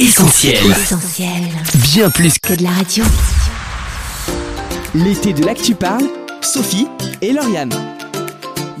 Essentiel. Essentiel. Bien plus que Que de la radio. L'été de l'actu parle, Sophie et Lauriane.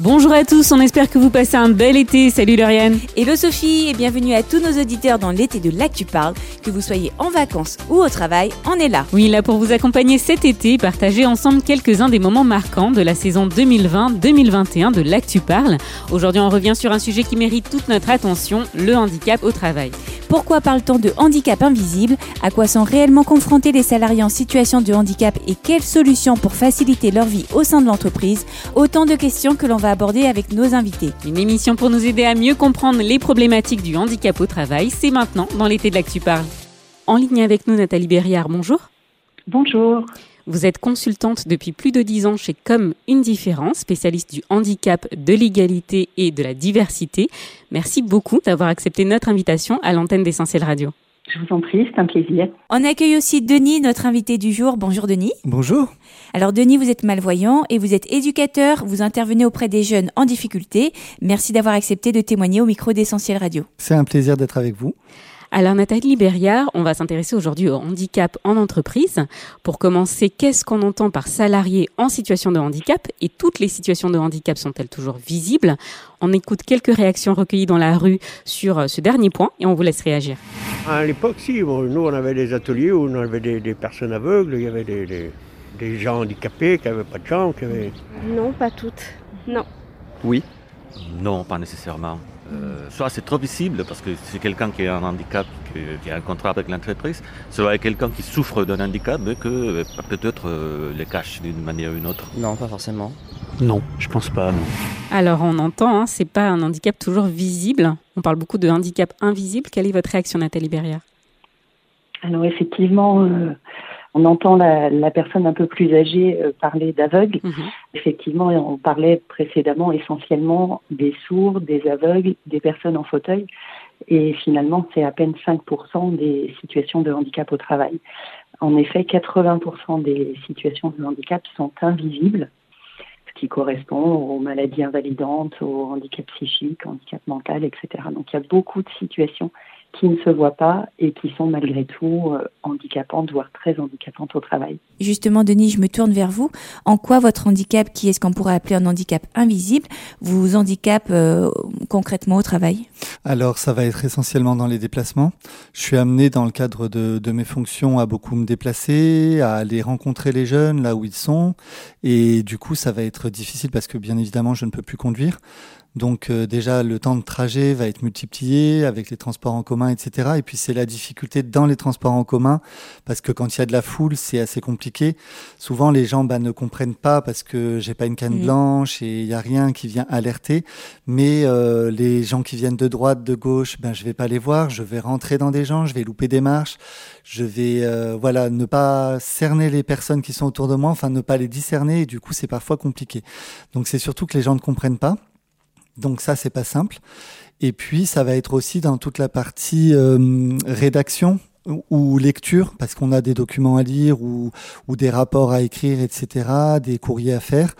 Bonjour à tous, on espère que vous passez un bel été. Salut Lauriane. Hello Sophie et bienvenue à tous nos auditeurs dans l'été de l'Actu Parle. Que vous soyez en vacances ou au travail, on est là. Oui, là pour vous accompagner cet été, partager ensemble quelques-uns des moments marquants de la saison 2020-2021 de l'Actu Parle. Aujourd'hui, on revient sur un sujet qui mérite toute notre attention, le handicap au travail. Pourquoi parle-t-on de handicap invisible? À quoi sont réellement confrontés les salariés en situation de handicap et quelles solutions pour faciliter leur vie au sein de l'entreprise? Autant de questions que l'on va aborder avec nos invités. Une émission pour nous aider à mieux comprendre les problématiques du handicap au travail, c'est maintenant dans l'été de l'Actu Parle. En ligne avec nous, Nathalie Berriard, bonjour. Bonjour. Vous êtes consultante depuis plus de 10 ans chez Comme une différence, spécialiste du handicap, de l'égalité et de la diversité. Merci beaucoup d'avoir accepté notre invitation à l'antenne d'Essentiel Radio. Je vous en prie, c'est un plaisir. On accueille aussi Denis, notre invité du jour. Bonjour Denis. Bonjour. Alors Denis, vous êtes malvoyant et vous êtes éducateur, vous intervenez auprès des jeunes en difficulté. Merci d'avoir accepté de témoigner au micro d'Essentiel Radio. C'est un plaisir d'être avec vous. Alors Nathalie Berriard, on va s'intéresser aujourd'hui au handicap en entreprise. Pour commencer, qu'est-ce qu'on entend par salarié en situation de handicap? Et toutes les situations de handicap sont-elles toujours visibles? On écoute quelques réactions recueillies dans la rue sur euh, ce dernier point et on vous laisse réagir. À l'époque, si, bon, nous on avait des ateliers où on avait des, des personnes aveugles, il y avait des, des- des gens handicapés qui n'avaient pas de jambes, qui avaient... Non, pas toutes. Non. Oui. Non, pas nécessairement. Euh, soit c'est trop visible parce que c'est quelqu'un qui a un handicap, qui, qui a un contrat avec l'entreprise, soit quelqu'un qui souffre d'un handicap mais que euh, peut-être euh, le cache d'une manière ou d'une autre. Non, pas forcément. Non, je pense pas, non. Alors on entend, hein, c'est pas un handicap toujours visible. On parle beaucoup de handicap invisible. Quelle est votre réaction Nathalie Berriard Alors effectivement, euh, on entend la, la personne un peu plus âgée euh, parler d'aveugle. Mhm. Effectivement, on parlait précédemment essentiellement des sourds, des aveugles, des personnes en fauteuil. Et finalement, c'est à peine 5% des situations de handicap au travail. En effet, 80% des situations de handicap sont invisibles, qui correspond aux maladies invalidantes, au handicap psychique, au handicap mental, etc. Donc il y a beaucoup de situations qui ne se voient pas et qui sont malgré tout euh, handicapantes, voire très handicapantes au travail. Justement Denis, je me tourne vers vous. En quoi votre handicap, qui est ce qu'on pourrait appeler un handicap invisible, vous handicape euh, concrètement au travail? Alors, ça va être essentiellement dans les déplacements. Je suis amené dans le cadre de, de mes fonctions à beaucoup me déplacer, à aller rencontrer les jeunes là où ils sont. Et du coup, ça va être difficile parce que bien évidemment, je ne peux plus conduire. Donc euh, déjà, le temps de trajet va être multiplié avec les transports en commun, etc. Et puis c'est la difficulté dans les transports en commun parce que quand il y a de la foule, c'est assez compliqué. Souvent, les gens bah, ne comprennent pas parce que j'ai pas une canne Mhm. blanche et il y a rien qui vient alerter. Mais euh, les gens qui viennent de droite, de gauche, ben je vais pas les voir. Je vais rentrer dans des gens, je vais louper des marches, je vais euh, voilà ne pas cerner les personnes qui sont autour de moi, enfin ne pas les discerner. Et du coup, c'est parfois compliqué. Donc c'est surtout que les gens ne comprennent pas. Donc ça, c'est pas simple. Et puis, ça va être aussi dans toute la partie euh, rédaction ou- lecture, parce qu'on a des documents à lire ou, ou des rapports à écrire, etc., des courriers à faire.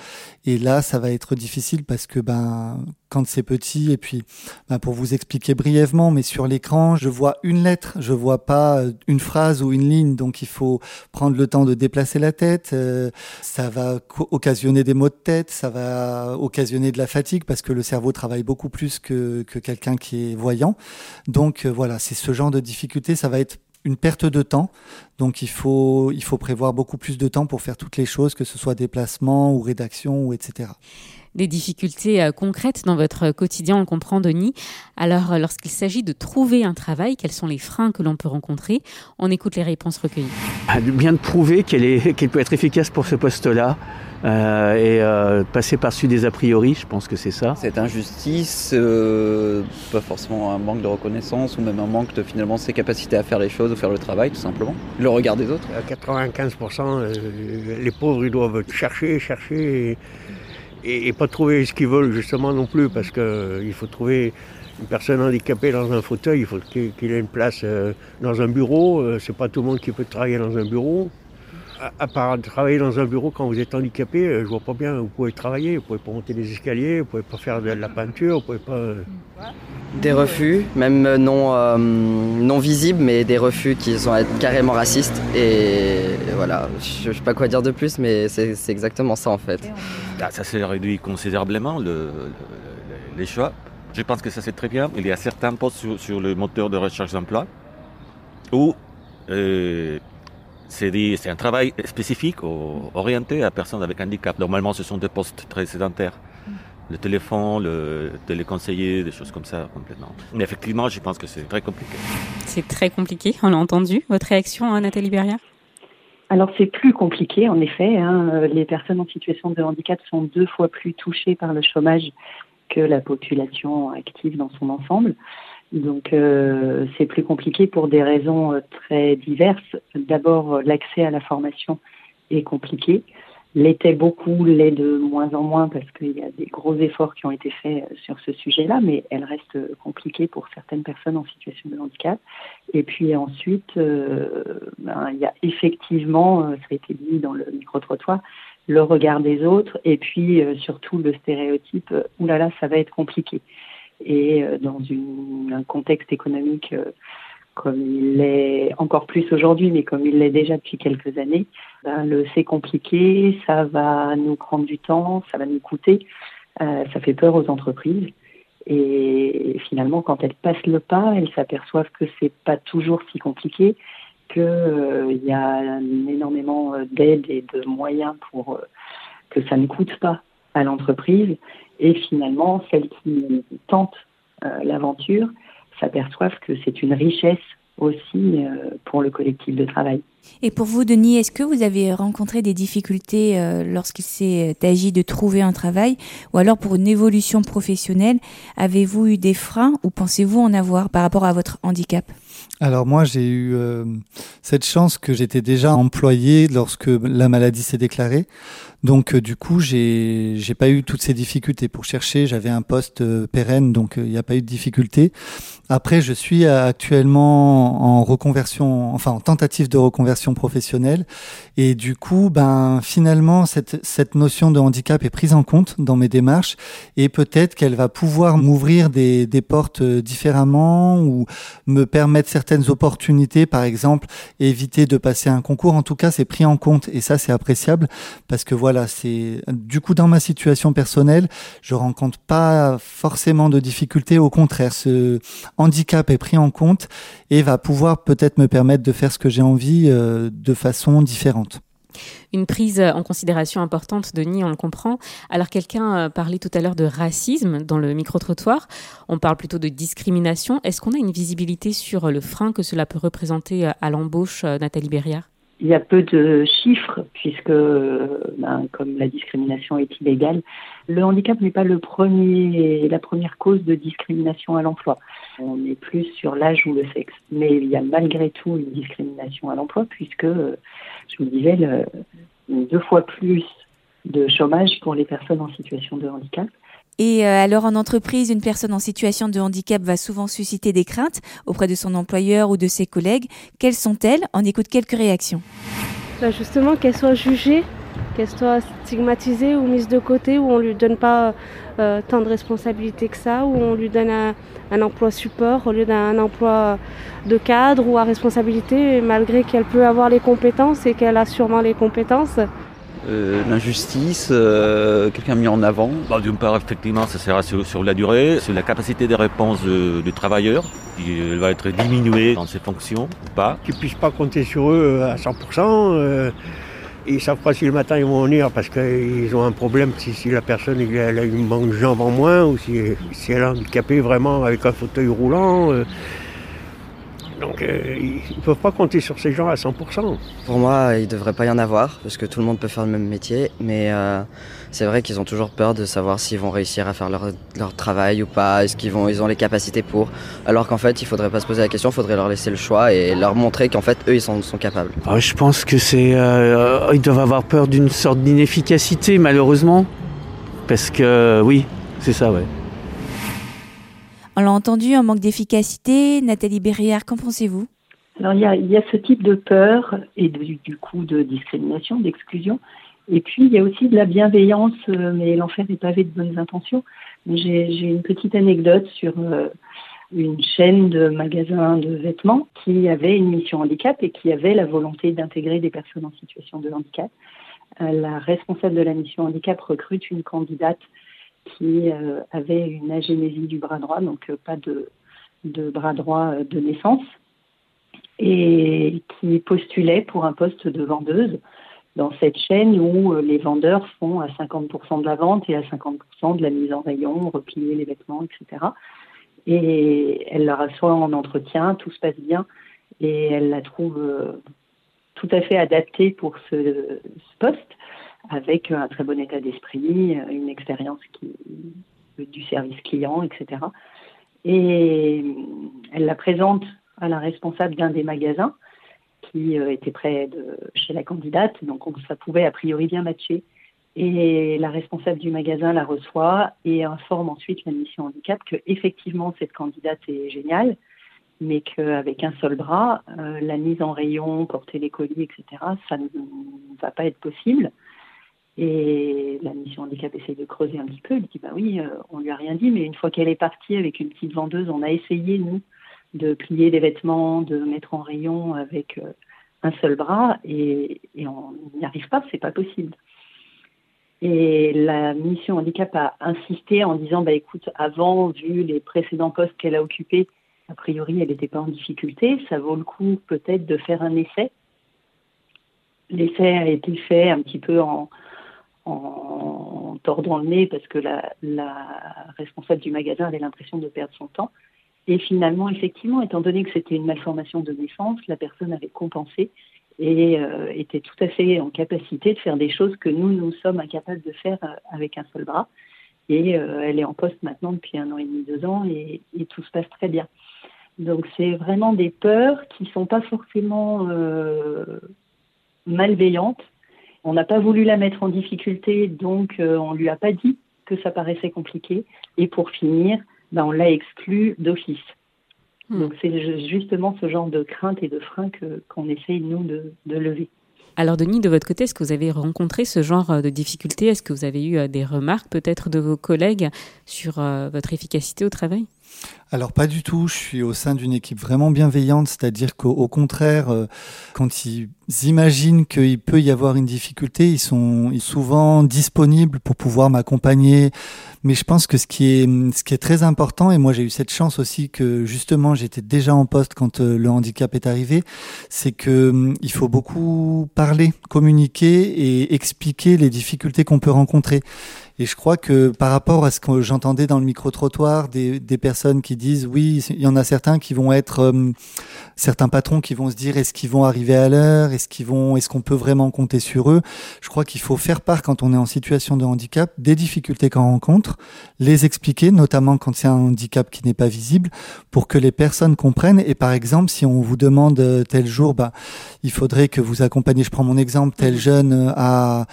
Et là, ça va être difficile parce que ben, quand c'est petit, et puis ben, pour vous expliquer brièvement, mais sur l'écran, je vois une lettre, je vois pas euh, une phrase ou une ligne, donc il faut prendre le temps de déplacer la tête. euh, ça va occasionner des maux de tête, ça va occasionner de la fatigue parce que le cerveau travaille beaucoup plus que, que quelqu'un qui est voyant. Donc euh, voilà, c'est ce genre de difficulté, ça va être une perte de temps. Donc il faut, il faut prévoir beaucoup plus de temps pour faire toutes les choses, que ce soit déplacement ou rédaction ou etc. Des difficultés euh, concrètes dans votre quotidien, on le comprend Denis. Alors euh, lorsqu'il s'agit de trouver un travail, quels sont les freins que l'on peut rencontrer? On écoute les réponses recueillies. Ah, bien de prouver qu'elle est, qu'elle peut être efficace pour ce poste-là euh, et euh, passer par-dessus des a priori, je pense que c'est ça. Cette injustice, euh, pas forcément un manque de reconnaissance ou même un manque de finalement ses capacités à faire les choses ou faire le travail tout simplement. Le regard des autres. À 95%, euh, les pauvres, ils doivent chercher, chercher et, et- pas trouver ce qu'ils veulent justement non plus parce qu'il faut trouver une personne handicapée dans un fauteuil, il faut qu'il qu'il ait une place euh, dans un bureau. Euh, c'est pas tout le monde qui peut travailler dans un bureau. À, part travailler dans un bureau quand vous êtes handicapé, euh, je vois pas bien. Vous pouvez travailler, vous pouvez pas monter des escaliers, vous pouvez pas faire de la peinture, vous pouvez pas. Euh. Des refus, même non, euh, non visibles, mais des refus qui sont carrément racistes. Et voilà, je, sais pas quoi dire de plus, mais c'est exactement ça en fait. Ah, ça s'est réduit considérablement les choix. Je pense que ça c'est très bien. Il y a certains postes sur, le moteur de recherche d'emploi où c'est un travail spécifique orienté à personnes avec handicap. Normalement, ce sont des postes très sédentaires. Le téléphone, le téléconseiller, des choses comme ça, complètement. Mais effectivement, je pense que c'est très compliqué. C'est très compliqué, on l'a entendu. Votre réaction, hein, Nathalie Berrière? Alors c'est plus compliqué en effet. Hein. Les personnes en situation de handicap sont deux fois plus touchées par le chômage que la population active dans son ensemble. Donc euh, c'est plus compliqué pour des raisons euh, très diverses. D'abord, euh, l'accès à la formation est compliqué. L'était beaucoup, l'est de moins en moins parce qu'il y a des gros efforts qui ont été faits sur ce sujet-là, mais elle reste compliquée pour certaines personnes en situation de handicap. Et puis ensuite, ben, il y a effectivement, ça a été dit dans le micro-trottoir, le regard des autres et puis surtout le stéréotype, oulala, ça va être compliqué et euh, dans un contexte économique euh, comme il l'est encore plus aujourd'hui, mais comme il l'est déjà depuis quelques années, ben, le c'est compliqué, ça va nous prendre du temps, ça va nous coûter, euh, ça fait peur aux entreprises. Et finalement, quand elles passent le pas, elles s'aperçoivent que c'est pas toujours si compliqué, qu'il y a énormément d'aides et de moyens pour que ça ne coûte pas à l'entreprise et finalement, celles qui tentent euh, l'aventure s'aperçoivent que c'est une richesse aussi euh, pour le collectif de travail. Et pour vous, Denis, est-ce que vous avez rencontré des difficultés euh, lorsqu'il s'est agi de trouver un travail? Ou alors pour une évolution professionnelle Avez-vous eu des freins ou pensez-vous en avoir par rapport à votre handicap? Alors moi j'ai eu cette chance que j'étais déjà employé lorsque la maladie s'est déclarée. Donc euh, du coup, j'ai j'ai pas eu toutes ces difficultés pour chercher. J'avais un poste euh, pérenne, donc euh, il n'y a pas eu de difficulté. Après, je suis actuellement en reconversion, enfin en tentative de reconversion professionnelle, et du coup, ben finalement, cette cette notion de handicap est prise en compte dans mes démarches, et peut-être qu'elle va pouvoir m'ouvrir des des portes différemment ou me permettre certaines opportunités, par exemple, éviter de passer un concours. En tout cas, c'est pris en compte, et ça c'est appréciable parce que voilà voilà, c'est du coup dans ma situation personnelle, je rencontre pas forcément de difficultés. Au contraire, ce handicap est pris en compte et va pouvoir peut-être me permettre de faire ce que j'ai envie euh, de façon différente. Une prise en considération importante, Denis, on le comprend. Alors quelqu'un euh, parlait tout à l'heure de racisme dans le micro-trottoir. On parle plutôt de discrimination. Est-ce qu'on a une visibilité sur le frein que cela peut représenter euh, à l'embauche, Nathalie Berrière? Il y a peu de chiffres puisque, ben, comme la discrimination est illégale, le handicap n'est pas le premier, la première cause de discrimination à l'emploi. On est plus sur l'âge ou le sexe, mais il y a malgré tout une discrimination à l'emploi puisque, je vous disais, deux fois plus de chômage pour les personnes en situation de handicap et euh, alors en entreprise, une personne en situation de handicap va souvent susciter des craintes auprès de son employeur ou de ses collègues. Quelles sont-elles? On écoute quelques réactions. Bah, justement, qu'elle soit jugée, qu'elle soit stigmatisée ou mise de côté, où on ne lui donne pas euh, tant de responsabilités que ça, où on lui donne un, emploi support au lieu d'un emploi de cadre ou à responsabilité, malgré qu'elle peut avoir les compétences et qu'elle a sûrement les compétences. Euh, l'injustice, euh, quelqu'un mis en avant bah, D'une part, effectivement, ça sera sur, la durée, sur la capacité de réponse du travailleur, qui va être diminuée dans ses fonctions ou pas. Qu'ils ne puissent pas compter sur eux à 100%. Ils savent pas si le matin ils vont venir parce qu'ils ont un problème si, la personne elle a une manque de jambes en moins ou si, elle est handicapée vraiment avec un fauteuil roulant. Donc euh, ils ne peuvent pas compter sur ces gens à 100%. Pour moi, il ne devrait pas y en avoir, parce que tout le monde peut faire le même métier, mais euh, c'est vrai qu'ils ont toujours peur de savoir s'ils vont réussir à faire leur, travail ou pas, est-ce qu'ils ils ont les capacités pour, alors qu'en fait, il ne faudrait pas se poser la question, il faudrait leur laisser le choix et leur montrer qu'en fait, eux, ils sont, sont capables. Ah, je pense que c'est... Euh, ils doivent avoir peur d'une sorte d'inefficacité, malheureusement, parce que oui, c'est ça, ouais. On l'a entendu, un manque d'efficacité. Nathalie Berrière, qu'en pensez-vous? Alors il y, a, il y a ce type de peur et du coup de discrimination, d'exclusion. Et puis il y a aussi de la bienveillance, euh, mais l'enfer est pavé de bonnes intentions. J'ai une petite anecdote sur euh, une chaîne de magasins de vêtements qui avait une mission handicap et qui avait la volonté d'intégrer des personnes en situation de handicap. Euh, la responsable de la mission handicap recrute une candidate qui avait une agénésie du bras droit, donc pas de, de bras droit de naissance, et qui postulait pour un poste de vendeuse dans cette chaîne où euh, les vendeurs font à 50% de la vente et à 50% de la mise en rayon, replier les vêtements, etc. Et elle la reçoit en entretien, tout se passe bien, et elle la trouve euh, tout à fait adaptée pour ce, poste, avec un très bon état d'esprit, euh, une expérience du service client, etc. Et elle la présente à la responsable d'un des magasins qui euh, était près de chez la candidate, donc on- ça pouvait a priori bien matcher. Et la responsable du magasin la reçoit et informe ensuite la mission handicap que effectivement cette candidate est géniale, mais qu'avec un seul bras, euh, la mise en rayon, porter les colis, etc., ça ne va pas être possible. Et la mission handicap essaye de creuser un petit peu. Elle dit bah oui, euh, on lui a rien dit, mais une fois qu'elle est partie avec une petite vendeuse, on a essayé nous de plier des vêtements, de mettre en rayon avec euh, un seul bras, et, on n'y arrive pas, c'est pas possible. Et la mission handicap a insisté en disant bah écoute, avant, vu les précédents postes qu'elle a occupés, a priori, elle n'était pas en difficulté. Ça vaut le coup peut-être de faire un essai. L'essai a été fait un petit peu en, tordant le nez parce que la responsable du magasin avait l'impression de perdre son temps. Et finalement, effectivement, étant donné que c'était une malformation de naissance, la personne avait compensé et euh, était tout à fait en capacité de faire des choses que nous, nous sommes incapables de faire euh, avec un seul bras. Et euh, elle est en poste maintenant depuis un an et demi, deux ans, et, tout se passe très bien. Donc c'est vraiment des peurs qui sont pas forcément malveillantes. On n'a pas voulu la mettre en difficulté, donc on lui a pas dit que ça paraissait compliqué. Et pour finir, ben, on l'a exclu d'office. Hmm. Donc c'est ju- justement ce genre de crainte et de frein que qu'on essaye nous de, de lever. Alors Denis, de votre côté, est-ce que vous avez rencontré ce genre euh, de difficultés? Est-ce que vous avez eu euh, des remarques peut-être de vos collègues sur euh, votre efficacité au travail? Alors pas du tout, je suis au sein d'une équipe vraiment bienveillante, c'est-à-dire qu'au au contraire, euh, quand ils imaginent qu'il peut y avoir une difficulté, ils sont souvent disponibles pour pouvoir m'accompagner. Mais je pense que ce qui est, ce qui est très important, et moi j'ai eu cette chance aussi que justement j'étais déjà en poste quand euh, le handicap est arrivé, c'est que hum, il faut beaucoup parler, communiquer et expliquer les difficultés qu'on peut rencontrer. Et je crois que par rapport à ce que j'entendais dans le micro-trottoir, des, des personnes qui disent oui, il y en a certains qui vont être, euh, certains patrons qui vont se dire est-ce qu'ils vont arriver à l'heure, est-ce qu'ils vont, est-ce qu'on peut vraiment compter sur eux? Je crois qu'il faut faire part quand on est en situation de handicap des difficultés qu'on rencontre, les expliquer, notamment quand c'est un handicap qui n'est pas visible, pour que les personnes comprennent. Et par exemple, si on vous demande euh, tel jour, bah, il faudrait que vous accompagniez, je prends mon exemple, tel jeune euh, à,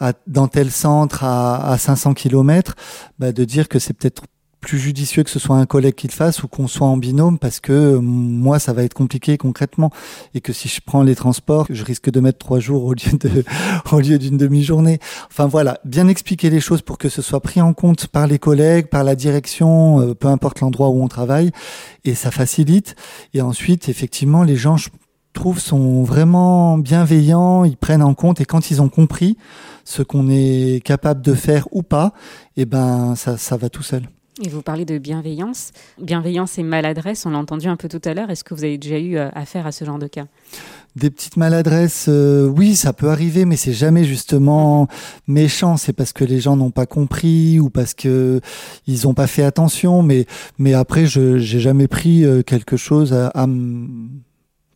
à- dans tel centre à, à 500 km, bah, de dire que c'est peut-être plus judicieux que ce soit un collègue qui le fasse ou qu'on soit en binôme parce que euh, moi ça va être compliqué concrètement et que si je prends les transports je risque de mettre trois jours au lieu de au lieu d'une demi-journée. Enfin voilà bien expliquer les choses pour que ce soit pris en compte par les collègues par la direction euh, peu importe l'endroit où on travaille et ça facilite. Et ensuite effectivement les gens trouve sont vraiment bienveillants ils prennent en compte et quand ils ont compris ce qu'on est capable de faire ou pas et ben ça ça va tout seul Et vous parlez de bienveillance. Bienveillance et maladresse, on l'a entendu un peu tout à l'heure. Est-ce que vous avez déjà eu euh, affaire à ce genre de cas? Des petites maladresses, euh, oui, ça peut arriver, mais c'est jamais justement méchant. C'est parce que les gens n'ont pas compris ou parce que ils ont pas fait attention. Mais mais après, je j'ai jamais pris euh, quelque chose à, à m-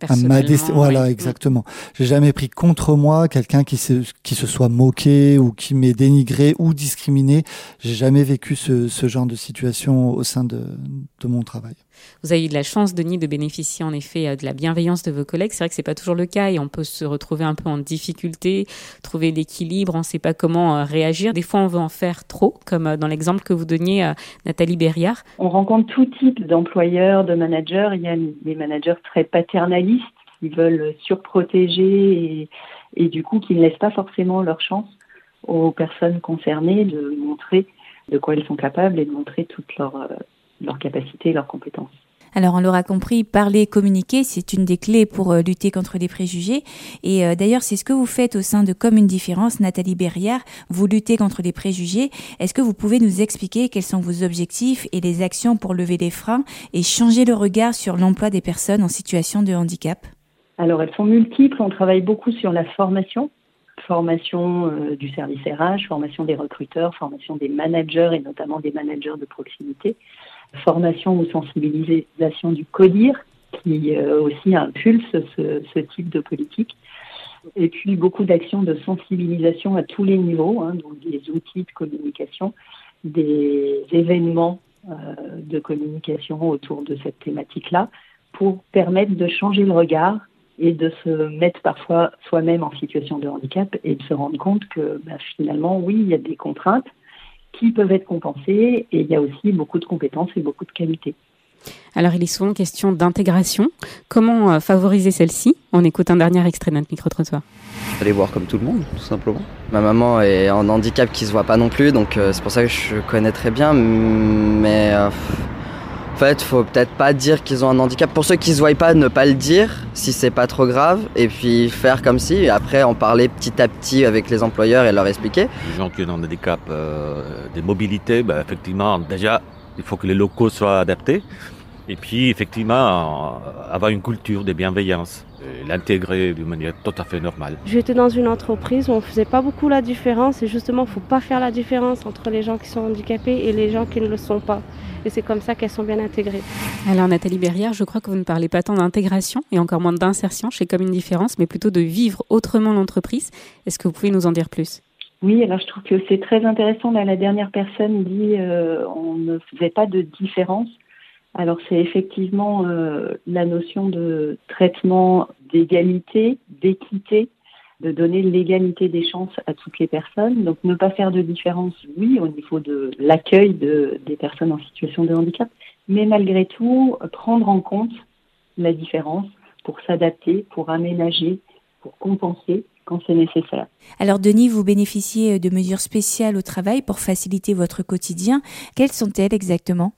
à ma voilà, ouais. exactement. J'ai jamais pris contre moi quelqu'un qui se qui se soit moqué ou qui m'ait dénigré ou discriminé. J'ai jamais vécu ce ce genre de situation au sein de de mon travail. Vous avez eu de la chance, Denis, de bénéficier en effet euh, de la bienveillance de vos collègues. C'est vrai que c'est pas toujours le cas et on peut se retrouver un peu en difficulté, trouver l'équilibre, on ne sait pas comment euh, réagir. Des fois, on veut en faire trop, comme euh, dans l'exemple que vous donniez, Nathalie Berriard. On rencontre tout type d'employeurs, de managers. Il y a des managers très paternalistes qui veulent surprotéger et, et du coup qui ne laissent pas forcément leur chance aux personnes concernées de montrer de quoi elles sont capables et de montrer toutes leurs leur capacités leurs compétences. Alors on l'aura compris, parler, communiquer, c'est une des clés pour euh, lutter contre les préjugés. Et euh, d'ailleurs, c'est ce que vous faites au sein de Comme une différence, Nathalie Berrière. Vous luttez contre les préjugés. Est-ce que vous pouvez nous expliquer quels sont vos objectifs et les actions pour lever les freins et changer le regard sur l'emploi des personnes en situation de handicap? Alors elles sont multiples. On travaille beaucoup sur la formation formation euh, du service RH, formation des recruteurs, formation des managers et notamment des managers de proximité formation ou sensibilisation du CODIR, qui euh, aussi impulse ce, type de politique. Et puis beaucoup d'actions de sensibilisation à tous les niveaux, hein, donc des outils de communication, des événements euh, de communication autour de cette thématique-là, pour permettre de changer le regard et de se mettre parfois soi-même en situation de handicap et de se rendre compte que bah, finalement, oui, il y a des contraintes, qui peuvent être compensés et il y a aussi beaucoup de compétences et beaucoup de qualités. Alors il est souvent question d'intégration. Comment euh, favoriser celle-ci? On écoute un dernier extrait de notre micro-trottoir. Aller voir comme tout le monde, tout simplement. Ma maman est en handicap qui se voit pas non plus, donc euh, c'est pour ça que je connais très bien. Mais euh, fait, faut peut-être pas dire qu'ils ont un handicap. Pour ceux qui se voient pas, ne pas le dire si c'est pas trop grave, et puis faire comme si, et après en parler petit à petit avec les employeurs et leur expliquer. Les gens qui ont un handicap, euh, des mobilités, bah, effectivement, déjà, il faut que les locaux soient adaptés. Et puis, effectivement, avoir une culture de bienveillance, l'intégrer d'une manière tout à fait normale. J'étais dans une entreprise où on faisait pas beaucoup la différence, et justement, il faut pas faire la différence entre les gens qui sont handicapés et les gens qui ne le sont pas et c'est comme ça qu'elles sont bien intégrées. Alors Nathalie Berrière, je crois que vous ne parlez pas tant d'intégration et encore moins d'insertion chez Comme une différence, mais plutôt de vivre autrement l'entreprise. Est-ce que vous pouvez nous en dire plus? Oui, alors je trouve que c'est très intéressant. Là, la dernière personne dit euh, on ne faisait pas de différence. Alors c'est effectivement euh, la notion de traitement d'égalité, d'équité de donner l'égalité des chances à toutes les personnes. Donc ne pas faire de différence, oui, au niveau de l'accueil de, des personnes en situation de handicap, mais malgré tout prendre en compte la différence pour s'adapter, pour aménager, pour compenser quand c'est nécessaire. Alors Denis, vous bénéficiez de mesures spéciales au travail pour faciliter votre quotidien. Quelles sont-elles exactement?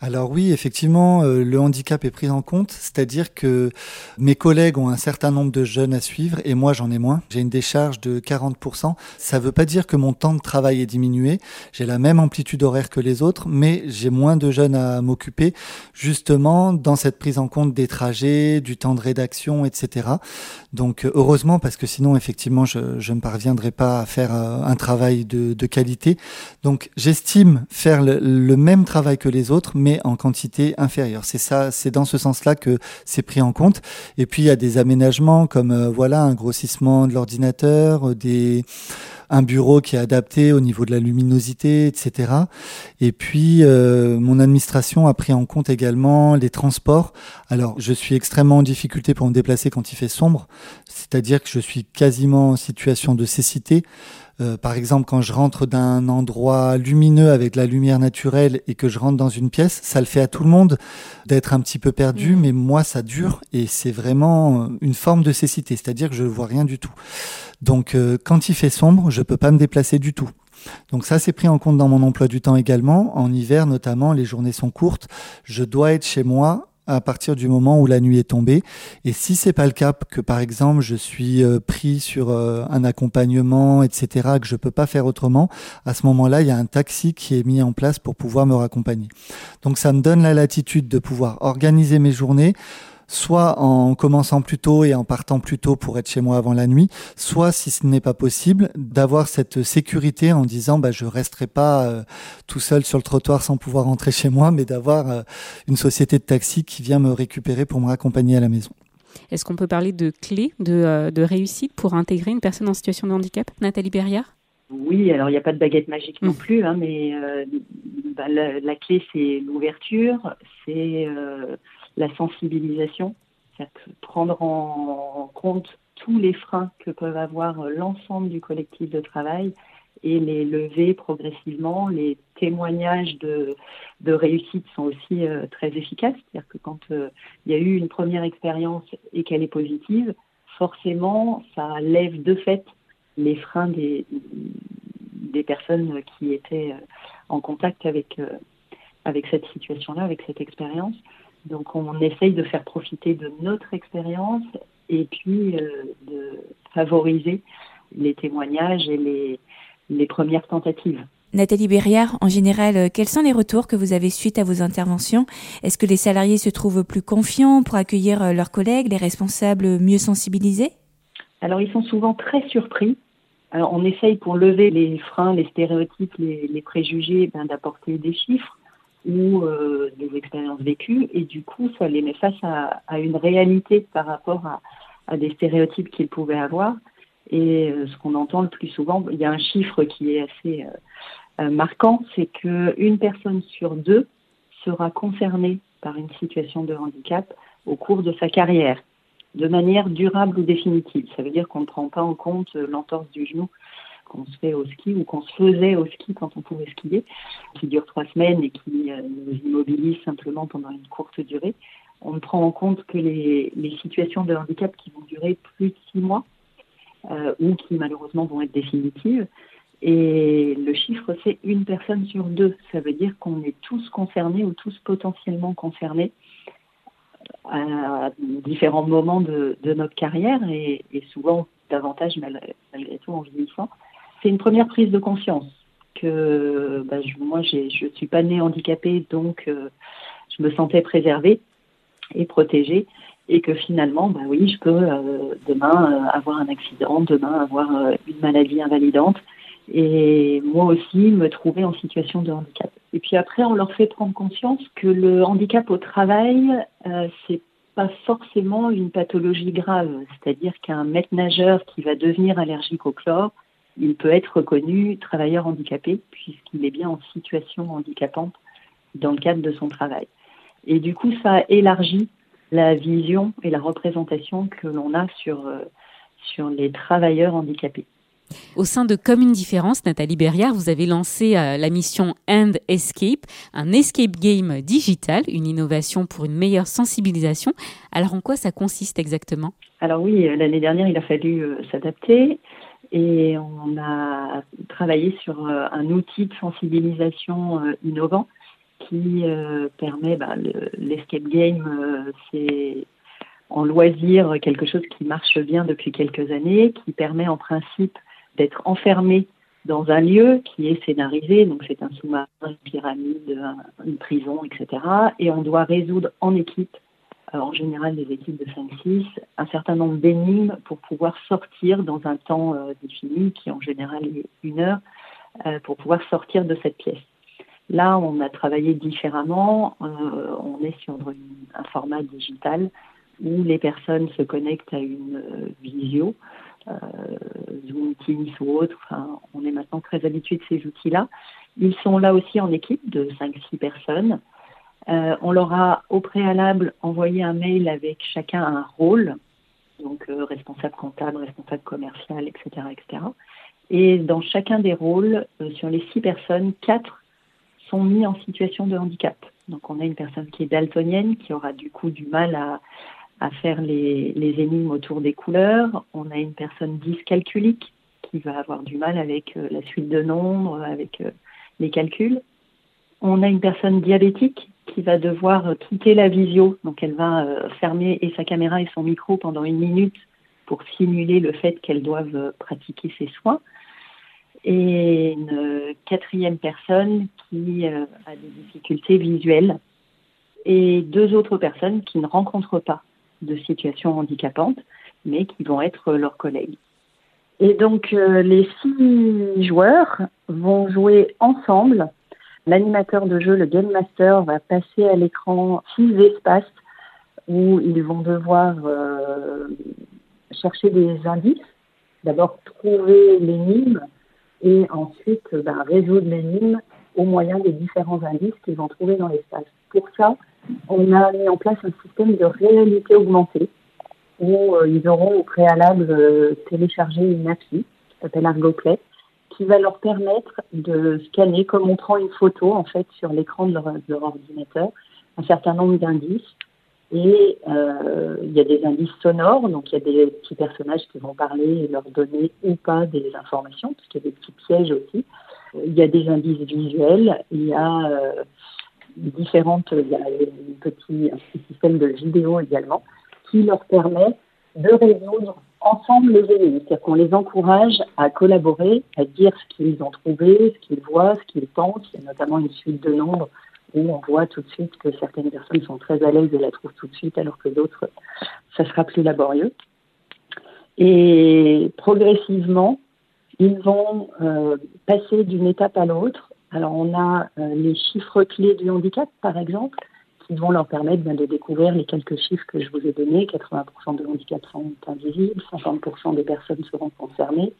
Alors oui, effectivement, euh, le handicap est pris en compte, c'est-à-dire que mes collègues ont un certain nombre de jeunes à suivre et moi j'en ai moins. J'ai une décharge de 40%. Ça ne veut pas dire que mon temps de travail est diminué. J'ai la même amplitude horaire que les autres, mais j'ai moins de jeunes à m'occuper, justement dans cette prise en compte des trajets, du temps de rédaction, etc. Donc heureusement, parce que sinon effectivement je, ne parviendrai pas à faire euh, un travail de, qualité. Donc j'estime faire le même travail que les autres mais en quantité inférieure. C'est ça, c'est dans ce sens-là que c'est pris en compte. Et puis il y a des aménagements comme euh, voilà un grossissement de l'ordinateur, euh, des un bureau qui est adapté au niveau de la luminosité, etc. Et puis, euh, mon administration a pris en compte également les transports. Alors, je suis extrêmement en difficulté pour me déplacer quand il fait sombre, c'est-à-dire que je suis quasiment en situation de cécité. Euh, par exemple, quand je rentre d'un endroit lumineux avec de la lumière naturelle et que je rentre dans une pièce, ça le fait à tout le monde d'être un petit peu perdu, mmh. mais moi, ça dure et c'est vraiment une forme de cécité, c'est-à-dire que je ne vois rien du tout. Donc, euh, quand il fait sombre, je peux pas me déplacer du tout. Donc ça, c'est pris en compte dans mon emploi du temps également. En hiver, notamment, les journées sont courtes. Je dois être chez moi à partir du moment où la nuit est tombée. Et si c'est pas le cas, que par exemple je suis euh, pris sur euh, un accompagnement, etc., que je peux pas faire autrement, à ce moment-là, il y a un taxi qui est mis en place pour pouvoir me raccompagner. Donc ça me donne la latitude de pouvoir organiser mes journées soit en commençant plus tôt et en partant plus tôt pour être chez moi avant la nuit, soit si ce n'est pas possible, d'avoir cette sécurité en disant bah je resterai pas euh, tout seul sur le trottoir sans pouvoir rentrer chez moi, mais d'avoir euh, une société de taxi qui vient me récupérer pour me raccompagner à la maison. Est-ce qu'on peut parler de clés de, euh, de, réussite pour intégrer une personne en situation de handicap, Nathalie Berriard oui, alors il n'y a pas de baguette magique non mmh. plus, hein, mais bah, la, la, clé c'est l'ouverture, c'est la sensibilisation, prendre en compte tous les freins que peuvent avoir l'ensemble du collectif de travail et les lever progressivement. Les témoignages de, réussite sont aussi euh, très efficaces. C'est-à-dire que quand euh, il y a eu une première expérience et qu'elle est positive, forcément, ça lève de fait les freins des, personnes qui étaient euh, en contact avec cette situation-là, avec cette expérience. Donc on essaye de faire profiter de notre expérience et puis de favoriser les témoignages et les, les premières tentatives. Nathalie Berriard, en général, euh, quels sont les retours que vous avez suite à vos interventions? Est-ce que les salariés se trouvent plus confiants pour accueillir euh, leurs collègues, les responsables mieux sensibilisés? Alors, ils sont souvent très surpris. Alors, on essaye pour lever les freins, les stéréotypes, les, préjugés, ben, d'apporter des chiffres ou euh, des expériences vécues. Et du coup, ça les met face à, une réalité par rapport à, des stéréotypes qu'ils pouvaient avoir. Et euh, ce qu'on entend le plus souvent, il y a un chiffre qui est assez euh, marquant, c'est qu'une personne sur deux sera concernée par une situation de handicap au cours de sa carrière, de manière durable ou définitive. Ça veut dire qu'on ne prend pas en compte l'entorse du genou qu'on se fait au ski ou qu'on se faisait au ski quand on pouvait skier, qui dure trois semaines et qui nous immobilise simplement pendant une courte durée. On ne prend en compte que les, les situations de handicap qui vont durer plus de six mois euh, ou qui malheureusement vont être définitives. Et le chiffre, c'est une personne sur deux. Ça veut dire qu'on est tous concernés ou tous potentiellement concernés à différents moments de, notre carrière et, souvent davantage malgré, tout en vieillissant. C'est une première prise de conscience que bah, moi, je ne suis pas née handicapée, donc euh, je me sentais préservée et protégée et que finalement, bah oui, je peux euh, demain euh, avoir un accident, demain avoir une maladie invalidante, et moi aussi me trouver en situation de handicap. Et puis après, on leur fait prendre conscience que le handicap au travail, c'est pas forcément une pathologie grave. C'est-à-dire qu'un maître nageur qui va devenir allergique au chlore, il peut être reconnu travailleur handicapé puisqu'il est bien en situation handicapante dans le cadre de son travail. Et du coup, ça élargit la vision et la représentation que l'on a sur, euh, sur les travailleurs handicapés. Au sein de Comme une différence, Nathalie Berriard, vous avez lancé euh, la mission End Escape, un escape game digital, une innovation pour une meilleure sensibilisation. Alors en quoi ça consiste exactement? Alors oui, euh, l'année dernière, il a fallu s'adapter et on a travaillé sur un outil de sensibilisation innovant qui euh, permet, bah, l'escape game, euh, c'est en loisir quelque chose qui marche bien depuis quelques années, qui permet en principe d'être enfermé dans un lieu qui est scénarisé, donc c'est un sous-marin, une pyramide, une prison, etc. Et on doit résoudre en équipe, euh, en général des équipes de 5-6, un certain nombre d'énigmes pour pouvoir sortir dans un temps défini, qui en général est une heure, pour pouvoir sortir de cette pièce. Là, on a travaillé différemment. Euh, on est sur un format digital où les personnes se connectent à une euh, visio, euh, Zoom, Teams ou autre. On est maintenant très habitué de ces outils-là. Ils sont là aussi en équipe de 5-6 personnes. On leur a au préalable envoyé un mail avec chacun un rôle, donc responsable comptable, responsable commercial, etc., etc. Et dans chacun des rôles, sur les six personnes, quatre sont mis en situation de handicap. Donc on a une personne qui est daltonienne, qui aura du coup du mal à, faire les, énigmes autour des couleurs. On a une personne dyscalculique qui va avoir du mal avec euh, la suite de nombres, avec euh, les calculs. On a une personne diabétique qui va devoir quitter la visio, donc elle va euh, fermer et sa caméra et son micro pendant une minute pour simuler le fait qu'elle doive pratiquer ses soins et une quatrième personne qui euh, a des difficultés visuelles et deux autres personnes qui ne rencontrent pas de situation handicapante, mais qui vont être leurs collègues. Et donc euh, les six joueurs vont jouer ensemble. L'animateur de jeu, le game master, va passer à l'écran six espaces où ils vont devoir euh, chercher des indices. D'abord trouver l'énigme et ensuite ben, résoudre l'énigme au moyen des différents indices qu'ils vont trouver dans l'espace. Pour ça, on a mis en place un système de réalité augmentée où euh, ils auront au préalable euh, téléchargé une appli qui s'appelle ArgoPlay, qui va leur permettre de scanner, comme on prend une photo en fait sur l'écran de leur, ordinateur, un certain nombre d'indices. Et euh, il y a des indices sonores, donc il y a des petits personnages qui vont parler et leur donner ou pas des informations, parce qu'il y a des petits pièges aussi. Il y a des indices visuels, il y a euh, différentes, il y a un petit système de vidéo également, qui leur permet de résoudre ensemble les énigmes. C'est-à-dire qu'on les encourage à collaborer, à dire ce qu'ils ont trouvé, ce qu'ils voient, ce qu'ils pensent. Il y a notamment une suite de nombres où on voit tout de suite que certaines personnes sont très à l'aise et la trouvent tout de suite, alors que d'autres, ça sera plus laborieux. Et progressivement, ils vont euh, passer d'une étape à l'autre. Alors on a euh, les chiffres clés du handicap, par exemple, qui vont leur permettre bien, de découvrir les quelques chiffres que je vous ai donnés. 80% de handicaps sont invisibles, 50% des personnes seront concernées.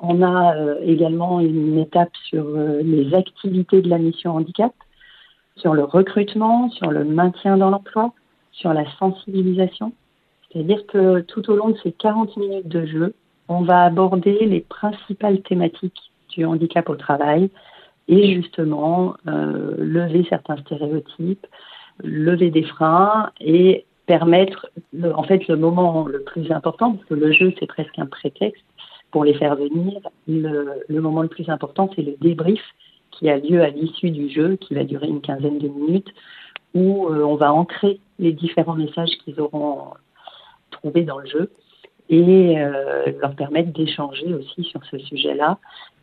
On a euh, également une étape sur euh, les activités de la mission handicap, sur le recrutement, sur le maintien dans l'emploi, sur la sensibilisation. C'est-à-dire que tout au long de ces 40 minutes de jeu, on va aborder les principales thématiques du handicap au travail et justement euh, lever certains stéréotypes, lever des freins et permettre, le, en fait, le moment le plus important, parce que le jeu, c'est presque un prétexte pour les faire venir. Le, le moment le plus important, c'est le débrief qui a lieu à l'issue du jeu, qui va durer une quinzaine de minutes, où euh, on va ancrer les différents messages qu'ils auront trouvés dans le jeu et euh, leur permettre d'échanger aussi sur ce sujet-là.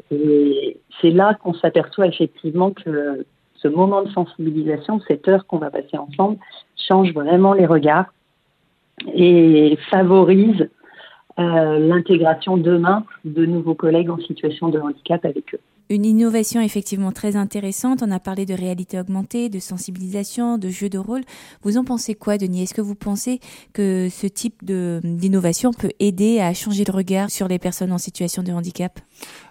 Et c'est là qu'on s'aperçoit effectivement que ce moment de sensibilisation, cette heure qu'on va passer ensemble, change vraiment les regards et favorise euh, l'intégration demain de nouveaux collègues en situation de handicap avec eux. Une innovation effectivement très intéressante. On a parlé de réalité augmentée, de sensibilisation, de jeu de rôle. Vous en pensez quoi, Denis? Est-ce que vous pensez que ce type d'innovation peut aider à changer le regard sur les personnes en situation de handicap?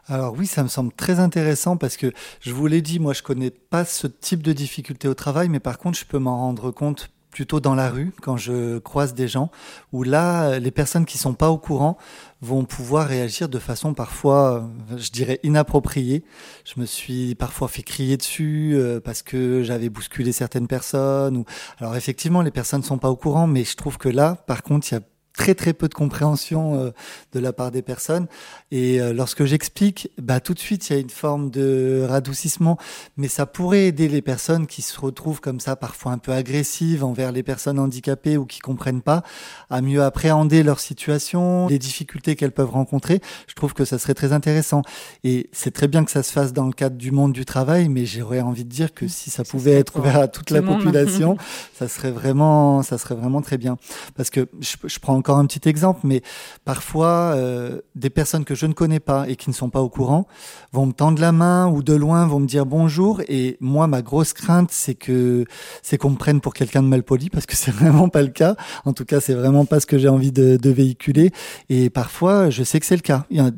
Alors oui, ça me semble très intéressant parce que je vous l'ai dit, moi je connais pas ce type de difficulté au travail, mais par contre je peux m'en rendre compte plutôt dans la rue quand je croise des gens où là les personnes qui sont pas au courant vont pouvoir réagir de façon parfois je dirais inappropriée. Je me suis parfois fait crier dessus euh, parce que j'avais bousculé certaines personnes ou alors effectivement les personnes sont pas au courant mais je trouve que là par contre il y a très très peu de compréhension euh, de la part des personnes. Et euh, lorsque j'explique, bah, tout de suite, il y a une forme de radoucissement. Mais ça pourrait aider les personnes qui se retrouvent comme ça, parfois un peu agressives envers les personnes handicapées ou qui comprennent pas, à mieux appréhender leur situation, les difficultés qu'elles peuvent rencontrer. Je trouve que ça serait très intéressant. Et c'est très bien que ça se fasse dans le cadre du monde du travail, mais j'aurais envie de dire que si ça, pouvait être ouvert à toute la population, ça serait vraiment, ça serait vraiment très bien. Parce que je, je prends encore un petit exemple, mais parfois, euh, des personnes que je ne connais pas et qui ne sont pas au courant vont me tendre la main ou de loin vont me dire bonjour. Et moi, ma grosse crainte, c'est que c'est qu'on me prenne pour quelqu'un de mal poli, parce que c'est vraiment pas le cas. En tout cas, c'est vraiment pas ce que j'ai envie de véhiculer. Et parfois, je sais que c'est le cas. Il y a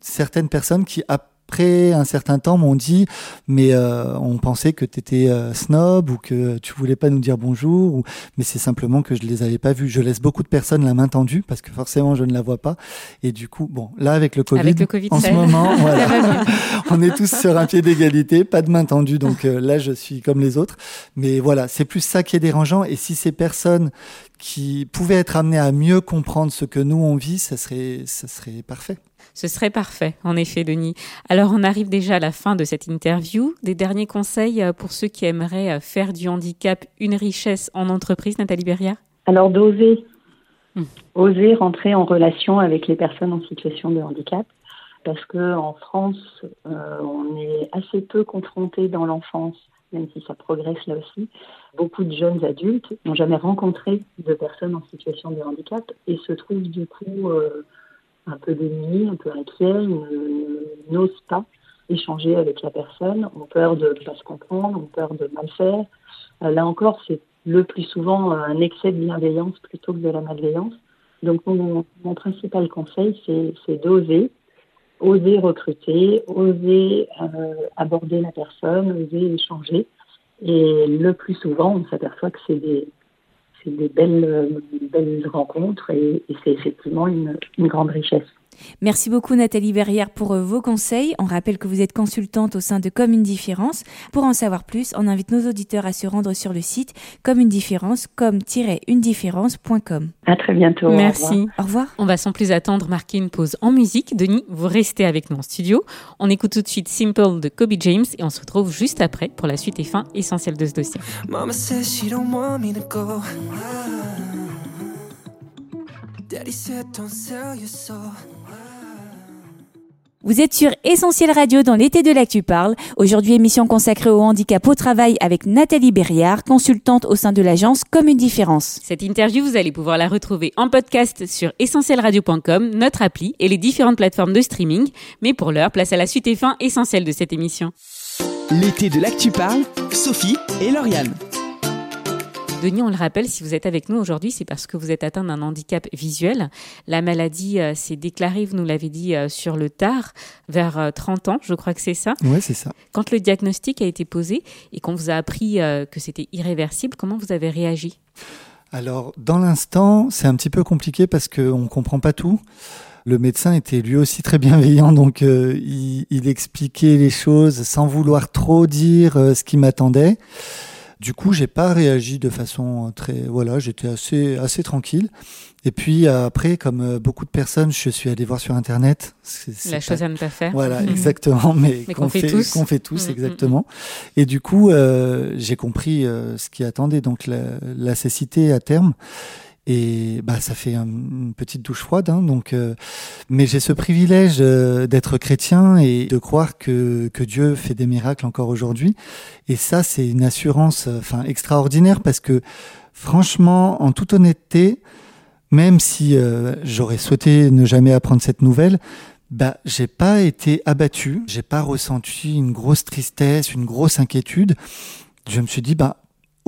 certaines personnes qui après un certain temps m'ont dit mais euh, on pensait que tu étais euh, snob ou que tu voulais pas nous dire bonjour ou mais c'est simplement que je les avais pas vus. Je laisse beaucoup de personnes la main tendue parce que forcément je ne la vois pas. Et du coup bon là avec le Covid, avec le COVID en ce moment voilà, on est tous sur un pied d'égalité pas de main tendue. Donc euh, là je suis comme les autres. Mais voilà c'est plus ça qui est dérangeant. Et si ces personnes qui pouvaient être amenées à mieux comprendre ce que nous on vit ça serait ça serait parfait ce serait parfait, en effet, Denis. Alors, on arrive déjà à la fin de cette interview. Des derniers conseils euh, pour ceux qui aimeraient euh, faire du handicap une richesse en entreprise, Nathalie Berrière? Alors, d'oser. Mmh. Oser rentrer en relation avec les personnes en situation de handicap. Parce qu'en France, euh, on est assez peu confronté dans l'enfance, même si ça progresse là aussi. Beaucoup de jeunes adultes n'ont jamais rencontré de personnes en situation de handicap et se trouvent du coup euh, un peu démunis, un peu inquiets, n'osent pas échanger avec la personne, ont peur de ne pas se comprendre, ont peur de mal faire. Euh, là encore, c'est le plus souvent un excès de bienveillance plutôt que de la malveillance. Donc mon, mon principal conseil, c'est d'oser, oser recruter, oser euh, aborder la personne, oser échanger. Et le plus souvent, on s'aperçoit que c'est des, des belles, belles rencontres et, c'est effectivement une grande richesse. Merci beaucoup Nathalie Verrière pour euh, vos conseils. On rappelle que vous êtes consultante au sein de Comme une différence. Pour en savoir plus, on invite nos auditeurs à se rendre sur le site comme une différence, comme-une-différence.com. À très bientôt. Merci. Au revoir. On va sans plus attendre marquer une pause en musique. Denis, vous restez avec nous en studio. On écoute tout de suite Simple de Kobe James et on se retrouve juste après pour la suite et fin essentielle de ce dossier. Mama says she don't want me to go. Daddy said don't sell your soul. Vous êtes sur Essentiel Radio dans l'été de l'actu parle. Aujourd'hui, émission consacrée au handicap au travail avec Nathalie Berriard, consultante au sein de l'agence Comme une différence. Cette interview, vous allez pouvoir la retrouver en podcast sur essentielradio.com, notre appli et les différentes plateformes de streaming. Mais pour l'heure, place à la suite et fin essentielle de cette émission. L'été de l'actu parle, Sophie et Lauriane. Denis, on le rappelle, si vous êtes avec nous aujourd'hui, c'est parce que vous êtes atteint d'un handicap visuel. La maladie euh, s'est déclarée, vous nous l'avez dit, euh, sur le tard, vers euh, 30 ans, je crois que c'est ça. Ouais, c'est ça. Quand le diagnostic a été posé et qu'on vous a appris euh, que c'était irréversible, comment vous avez réagi? Alors, dans l'instant, c'est un petit peu compliqué parce qu'on ne comprend pas tout. Le médecin était lui aussi très bienveillant, donc il, il expliquait les choses sans vouloir trop dire ce qui m'attendait. Du coup, j'ai pas réagi de façon très, voilà, j'étais assez, assez tranquille. Et puis après, comme euh, beaucoup de personnes, je suis allé voir sur internet. C'est La pas- chose à ne pas faire. Voilà, exactement, mais, Mais qu'on fait tous. qu'on fait tous, Mhm, exactement. Et du coup, euh, j'ai compris euh, ce qui attendait, donc la, la cécité à terme. Et bah, ça fait un- une petite douche froide, hein, donc. euh, mais j'ai ce privilège euh, d'être chrétien et de croire que que Dieu fait des miracles encore aujourd'hui. Et ça, c'est une assurance, enfin, extraordinaire parce que, franchement, en toute honnêteté, même si euh, j'aurais souhaité ne jamais apprendre cette nouvelle, bah, j'ai pas été abattu, j'ai pas ressenti une grosse tristesse, une grosse inquiétude. Je me suis dit, bah,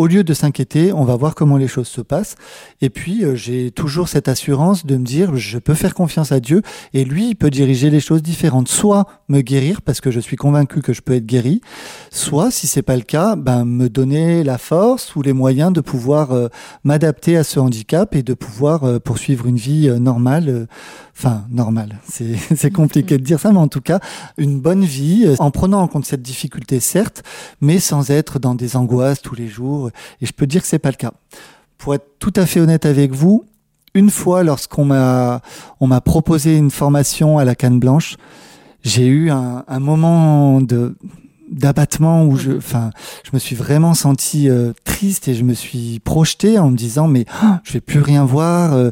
au lieu de s'inquiéter, on va voir comment les choses se passent. Et puis, euh, j'ai toujours cette assurance de me dire, je peux faire confiance à Dieu et lui, il peut diriger les choses différentes. Soit me guérir parce que je suis convaincu que je peux être guéri, soit, si c'est pas le cas, ben, me donner la force ou les moyens de pouvoir euh, m'adapter à ce handicap et de pouvoir euh, poursuivre une vie normale. Enfin, normale. C'est compliqué de dire ça, mais en tout cas, une bonne vie en prenant en compte cette difficulté, certes, mais sans être dans des angoisses tous les jours. Et je peux dire que c'est pas le cas. Pour être tout à fait honnête avec vous, une fois, lorsqu'on m'a on m'a proposé une formation à la canne blanche, j'ai eu un, moment de d'abattement où je enfin je me suis vraiment senti euh, triste et je me suis projeté en me disant mais oh, je vais plus rien voir euh.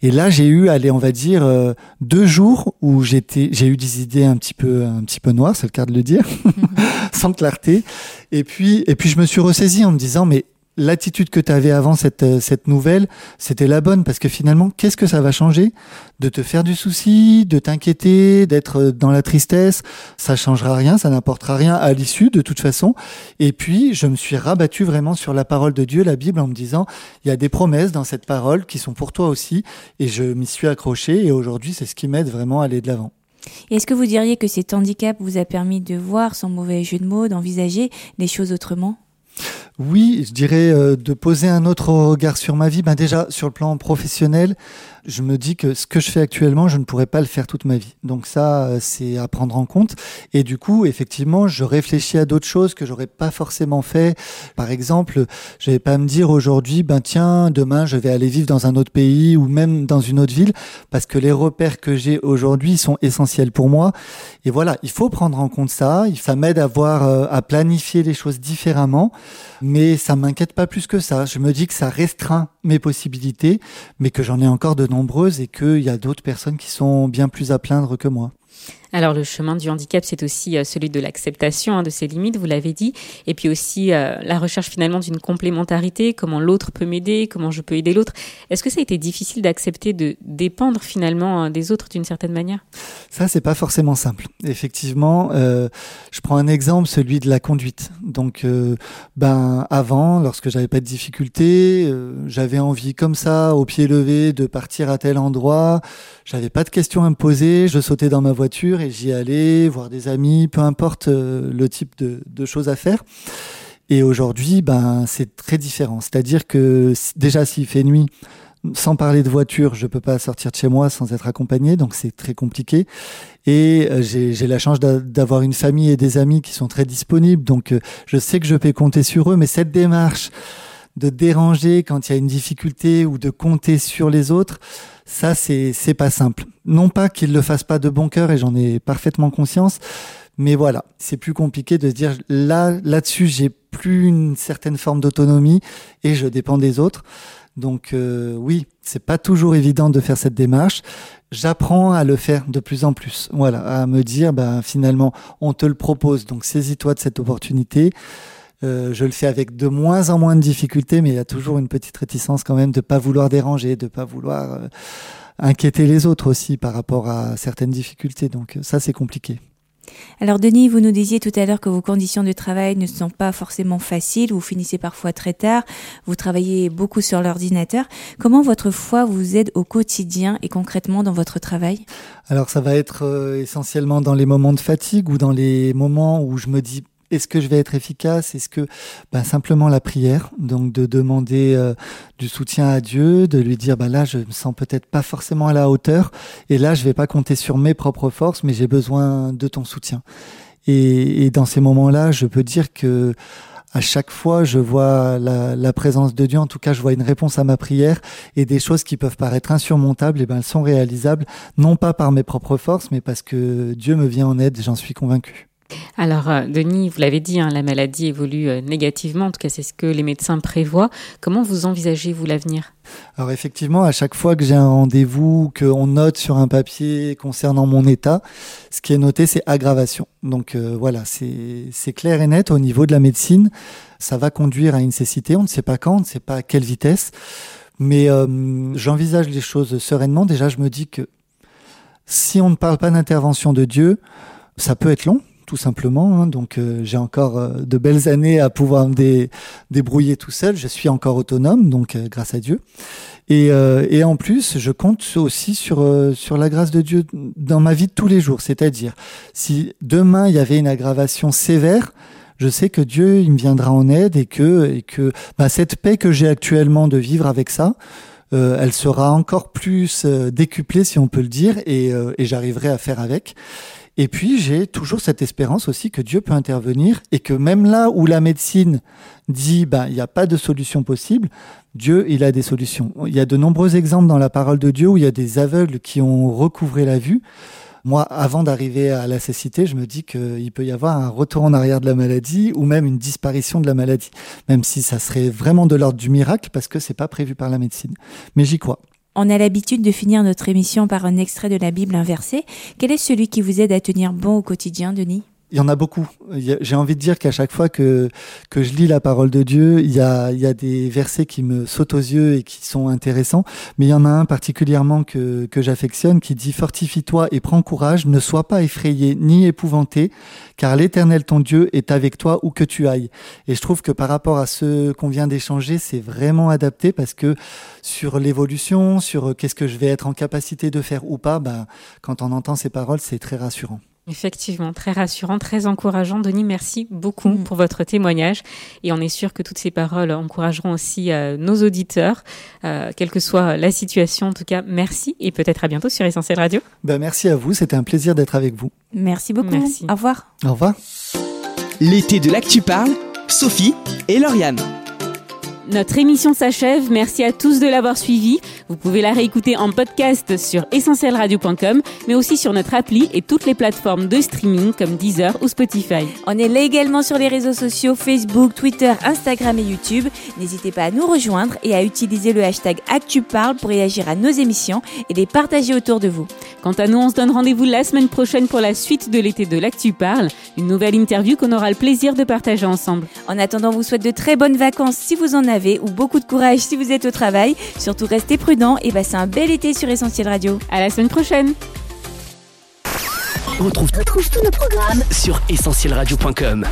et là j'ai eu allez on va dire euh, deux jours où j'étais j'ai eu des idées un petit peu un petit peu noires c'est le cas de le dire sans clarté et puis et puis je me suis ressaisi en me disant mais l'attitude que tu avais avant cette, euh, cette nouvelle, c'était la bonne parce que finalement, qu'est-ce que ça va changer De te faire du souci, de t'inquiéter, d'être euh, dans la tristesse, ça changera rien, ça n'apportera rien à l'issue de toute façon. Et puis, je me suis rabattu vraiment sur la parole de Dieu, la Bible, en me disant, il y a des promesses dans cette parole qui sont pour toi aussi, et je m'y suis accroché, et aujourd'hui, c'est ce qui m'aide vraiment à aller de l'avant. Est-ce que vous diriez que cet handicap vous a permis de voir, sans mauvais jeu de mots, d'envisager les choses autrement? Oui, je dirais euh, de poser un autre regard sur ma vie. Ben déjà, sur le plan professionnel, je me dis que ce que je fais actuellement, je ne pourrais pas le faire toute ma vie. Donc ça, euh, c'est à prendre en compte. Et du coup, effectivement, je réfléchis à d'autres choses que j'aurais pas forcément fait. Par exemple, je vais pas me dire aujourd'hui, ben tiens, demain, je vais aller vivre dans un autre pays ou même dans une autre ville, parce que les repères que j'ai aujourd'hui sont essentiels pour moi. Et voilà, il faut prendre en compte ça. Ça m'aide à voir, euh, à planifier les choses différemment mais ça m'inquiète pas plus que ça. Je me dis que ça restreint mes possibilités, mais que j'en ai encore de nombreuses et qu'il y a d'autres personnes qui sont bien plus à plaindre que moi. Alors le chemin du handicap, c'est aussi euh, celui de l'acceptation hein, de ses limites, vous l'avez dit, et puis aussi euh, la recherche finalement d'une complémentarité, comment l'autre peut m'aider, comment je peux aider l'autre? Est-ce que ça a été difficile d'accepter de dépendre finalement euh, des autres d'une certaine manière? Ça, c'est pas forcément simple. Effectivement, je prends un exemple, celui de la conduite. Donc, ben avant, lorsque j'avais pas de difficultés, j'avais envie comme ça, au pied levé, de partir à tel endroit. J'avais pas de questions à me poser. Je sautais dans ma voiture et j'y allais voir des amis, peu importe euh, le type de, choses à faire. Et aujourd'hui, ben c'est très différent. C'est-à-dire que déjà s'il fait nuit, sans parler de voiture, je peux pas sortir de chez moi sans être accompagné, donc c'est très compliqué. Et euh, j'ai la chance d'avoir une famille et des amis qui sont très disponibles, donc euh, je sais que je peux compter sur eux. Mais cette démarche de déranger quand il y a une difficulté ou de compter sur les autres, ça c'est c'est pas simple. Non pas qu'ils le fassent pas de bon cœur et j'en ai parfaitement conscience, mais voilà, c'est plus compliqué de se dire là là-dessus j'ai plus une certaine forme d'autonomie et je dépends des autres. Donc euh, oui, c'est pas toujours évident de faire cette démarche. J'apprends à le faire de plus en plus. Voilà, à me dire, ben finalement, on te le propose, donc saisis-toi de cette opportunité. Euh, je le fais avec de moins en moins de difficultés, mais il y a toujours une petite réticence quand même de pas vouloir déranger, de pas vouloir euh, inquiéter les autres aussi par rapport à certaines difficultés. Donc ça, c'est compliqué. Alors Denis, vous nous disiez tout à l'heure que vos conditions de travail ne sont pas forcément faciles, vous finissez parfois très tard, vous travaillez beaucoup sur l'ordinateur. Comment votre foi vous aide au quotidien et concrètement dans votre travail? Alors ça va être euh, essentiellement dans les moments de fatigue ou dans les moments où je me dis est-ce que je vais être efficace? Est-ce que ben, simplement la prière, donc de demander euh, du soutien à Dieu, de lui dire ben là je me sens peut-être pas forcément à la hauteur, et là je vais pas compter sur mes propres forces, mais j'ai besoin de ton soutien. Et, et dans ces moments-là, je peux dire que à chaque fois, je vois la, la, présence de Dieu. En tout cas, je vois une réponse à ma prière et des choses qui peuvent paraître insurmontables. Et ben, elles sont réalisables, non pas par mes propres forces, mais parce que Dieu me vient en aide. J'en suis convaincu. Alors, euh, Denis, vous l'avez dit, hein, la maladie évolue euh, négativement, en tout cas c'est ce que les médecins prévoient. Comment vous envisagez-vous l'avenir? Alors effectivement, à chaque fois que j'ai un rendez-vous, qu'on note sur un papier concernant mon état, ce qui est noté, c'est aggravation. Donc euh, voilà, c'est clair et net au niveau de la médecine. Ça va conduire à une cécité, on ne sait pas quand, on ne sait pas à quelle vitesse. Mais j'envisage les choses sereinement. Déjà, je me dis que si on ne parle pas d'intervention de Dieu, ça peut être long tout simplement. Hein. Donc euh, j'ai encore euh, de belles années à pouvoir me débrouiller tout seul. Je suis encore autonome, donc euh, grâce à Dieu. Et, et, en plus, je compte aussi sur sur la grâce de Dieu dans ma vie de tous les jours. C'est-à-dire, si demain il y avait une aggravation sévère, je sais que Dieu il me viendra en aide et que et que bah, cette paix que j'ai actuellement de vivre avec ça. elle sera encore plus décuplée si on peut le dire et, et j'arriverai à faire avec. Et puis j'ai toujours cette espérance aussi que Dieu peut intervenir et que même là où la médecine dit ben il n'y a pas de solution possible, Dieu il a des solutions. Il y a de nombreux exemples dans la parole de Dieu où il y a des aveugles qui ont recouvré la vue. Moi, avant d'arriver à la cécité, je me dis qu'il peut y avoir un retour en arrière de la maladie ou même une disparition de la maladie, même si ça serait vraiment de l'ordre du miracle parce que c'est pas prévu par la médecine. Mais j'y crois. On a l'habitude de finir notre émission par un extrait de la Bible inversé. Quel est celui qui vous aide à tenir bon au quotidien, Denis? Il y en a beaucoup. J'ai envie de dire qu'à chaque fois que, que je lis la parole de Dieu, il y, a, il y a des versets qui me sautent aux yeux et qui sont intéressants. Mais il y en a un particulièrement que, que j'affectionne qui dit Fortifie-toi et prends courage, ne sois pas effrayé ni épouvanté, car l'Éternel ton Dieu est avec toi où que tu ailles. Et je trouve que par rapport à ce qu'on vient d'échanger, c'est vraiment adapté parce que sur l'évolution, sur qu'est-ce que je vais être en capacité de faire ou pas, bah, quand on entend ces paroles, c'est très rassurant. Effectivement, très rassurant, très encourageant. Denis, merci beaucoup mm. pour votre témoignage. Et on est sûr que toutes ces paroles encourageront aussi euh, nos auditeurs, euh, quelle que soit la situation. En tout cas, merci et peut-être à bientôt sur Essentiel Radio. Ben, merci à vous, c'était un plaisir d'être avec vous. Merci beaucoup. Merci. Au revoir. Au revoir. L'été de l'actu parle, Sophie et Lauriane. Notre émission s'achève. Merci à tous de l'avoir suivi. Vous pouvez la réécouter en podcast sur essentielradio.com, mais aussi sur notre appli et toutes les plateformes de streaming comme Deezer ou Spotify. On est là également sur les réseaux sociaux Facebook, Twitter, Instagram et YouTube. N'hésitez pas à nous rejoindre et à utiliser le hashtag ActuParle pour réagir à nos émissions et les partager autour de vous. Quant à nous, on se donne rendez-vous la semaine prochaine pour la suite de l'été de l'Actu Parle, une nouvelle interview qu'on aura le plaisir de partager ensemble. En attendant, on vous souhaite de très bonnes vacances si vous en ou beaucoup de courage si vous êtes au travail. Surtout restez prudents et passez un bel été sur Essentiel Radio. À la semaine prochaine. On retrouve, tous nos programmes sur essentielradio.com.